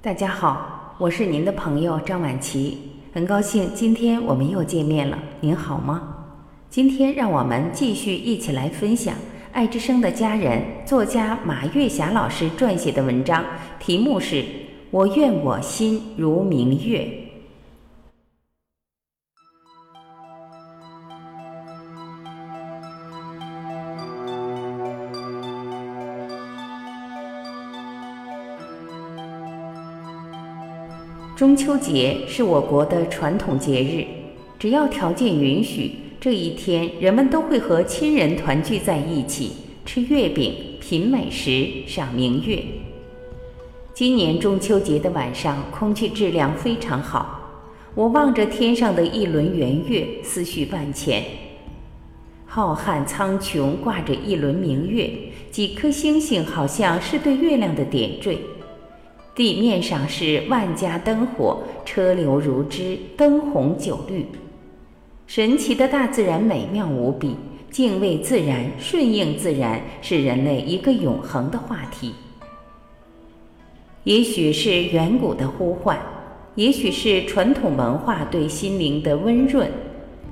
大家好，我是您的朋友张婉琪，很高兴今天我们又见面了。您好吗？今天让我们继续一起来分享爱之声的家人作家马月霞老师撰写的文章，题目是《我愿我心如明月》。中秋节是我国的传统节日，只要条件允许，这一天人们都会和亲人团聚在一起，吃月饼、品美食、赏明月。今年中秋节的晚上，空气质量非常好，我望着天上的一轮圆月，思绪万千。浩瀚苍穹挂着一轮明月，几颗星星好像是对月亮的点缀。地面上是万家灯火，车流如织，灯红酒绿。神奇的大自然美妙无比，敬畏自然、顺应自然是人类一个永恒的话题。也许是远古的呼唤，也许是传统文化对心灵的温润。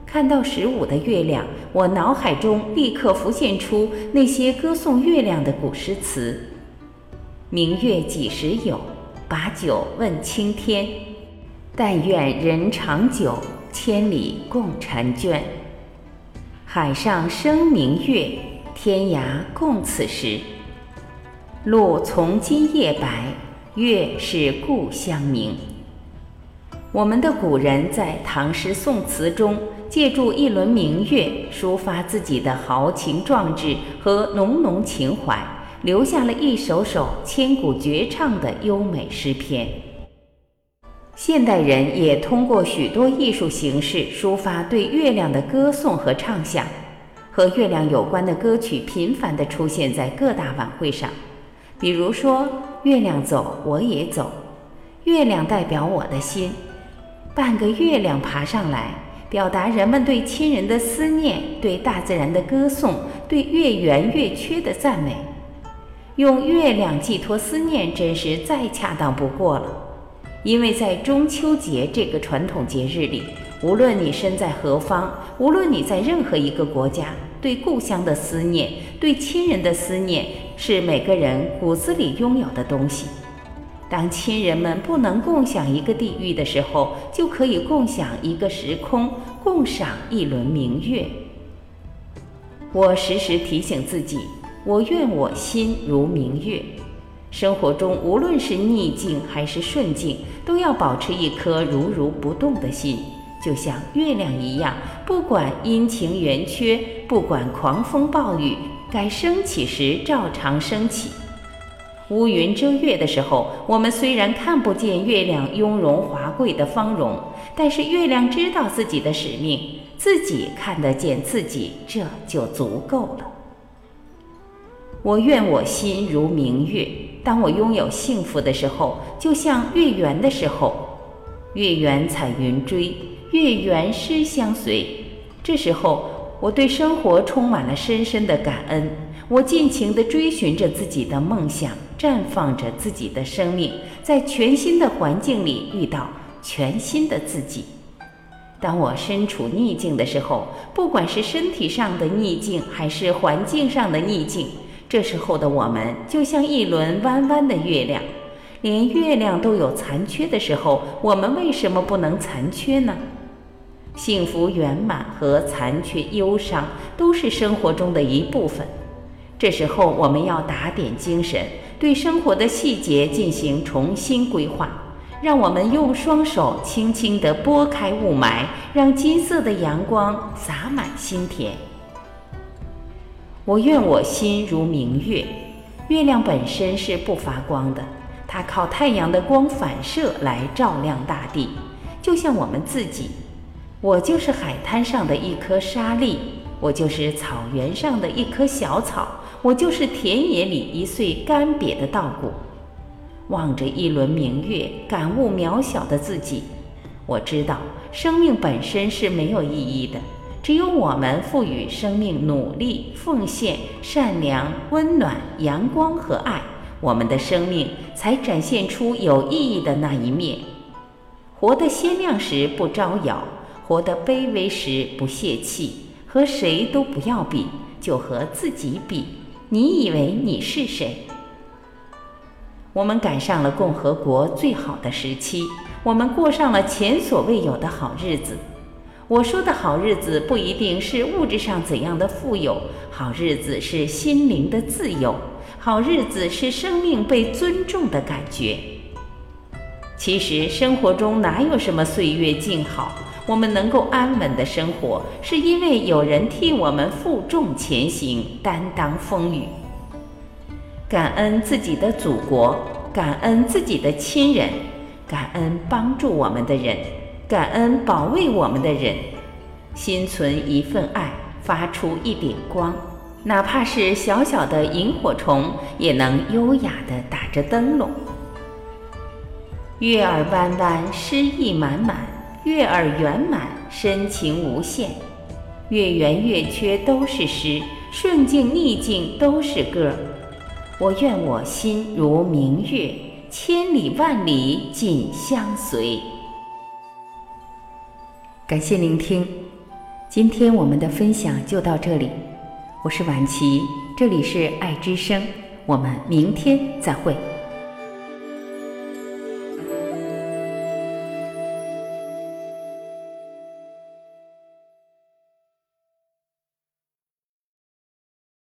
看到十五的月亮，我脑海中立刻浮现出那些歌颂月亮的古诗词：“明月几时有？”把酒问青天，但愿人长久，千里共婵娟。海上生明月，天涯共此时。路从今夜白，月是故乡明。我们的古人在唐诗宋词中，借助一轮明月，抒发自己的豪情壮志和浓浓情怀。留下了一首首千古绝唱的优美诗篇。现代人也通过许多艺术形式抒发对月亮的歌颂和畅想，和月亮有关的歌曲频繁地出现在各大晚会上。比如说，月亮走我也走，月亮代表我的心，半个月亮爬上来，表达人们对亲人的思念，对大自然的歌颂，对月圆月缺的赞美。用月亮寄托思念，真是再恰当不过了。因为在中秋节这个传统节日里，无论你身在何方，无论你在任何一个国家，对故乡的思念，对亲人的思念，是每个人骨子里拥有的东西。当亲人们不能共享一个地域的时候，就可以共享一个时空，共赏一轮明月。我时时提醒自己。我愿我心如明月，生活中无论是逆境还是顺境，都要保持一颗如如不动的心，就像月亮一样，不管阴晴圆缺，不管狂风暴雨，该升起时照常升起。乌云遮月的时候，我们虽然看不见月亮雍容华贵的芳容，但是月亮知道自己的使命，自己看得见自己，这就足够了。我愿我心如明月。当我拥有幸福的时候，就像月圆的时候，月圆彩云追，月圆诗相随。这时候，我对生活充满了深深的感恩。我尽情地追寻着自己的梦想，绽放着自己的生命，在全新的环境里遇到全新的自己。当我身处逆境的时候，不管是身体上的逆境，还是环境上的逆境。这时候的我们就像一轮弯弯的月亮，连月亮都有残缺的时候，我们为什么不能残缺呢？幸福圆满和残缺忧伤都是生活中的一部分。这时候我们要打点精神，对生活的细节进行重新规划。让我们用双手轻轻地拨开雾霾，让金色的阳光洒满心田。我愿我心如明月，月亮本身是不发光的，它靠太阳的光反射来照亮大地，就像我们自己。我就是海滩上的一颗沙粒，我就是草原上的一棵小草，我就是田野里一穗干瘪的稻谷。望着一轮明月，感悟渺小的自己，我知道生命本身是没有意义的。只有我们赋予生命努力、奉献、善良、温暖、阳光和爱，我们的生命才展现出有意义的那一面。活得鲜亮时不招摇，活得卑微时不泄气，和谁都不要比，就和自己比。你以为你是谁？我们赶上了共和国最好的时期，我们过上了前所未有的好日子。我说的好日子不一定是物质上怎样的富有，好日子是心灵的自由，好日子是生命被尊重的感觉。其实生活中哪有什么岁月静好？我们能够安稳的生活，是因为有人替我们负重前行，担当风雨。感恩自己的祖国，感恩自己的亲人，感恩帮助我们的人。感恩保卫我们的人，心存一份爱，发出一点光，哪怕是小小的萤火虫，也能优雅地打着灯笼。月儿弯弯，诗意满满；月儿圆满，深情无限。月圆月缺都是诗，顺境逆境都是歌。我愿我心如明月，千里万里紧相随。感谢聆听，今天我们的分享就到这里。我是婉琪，这里是爱之声，我们明天再会。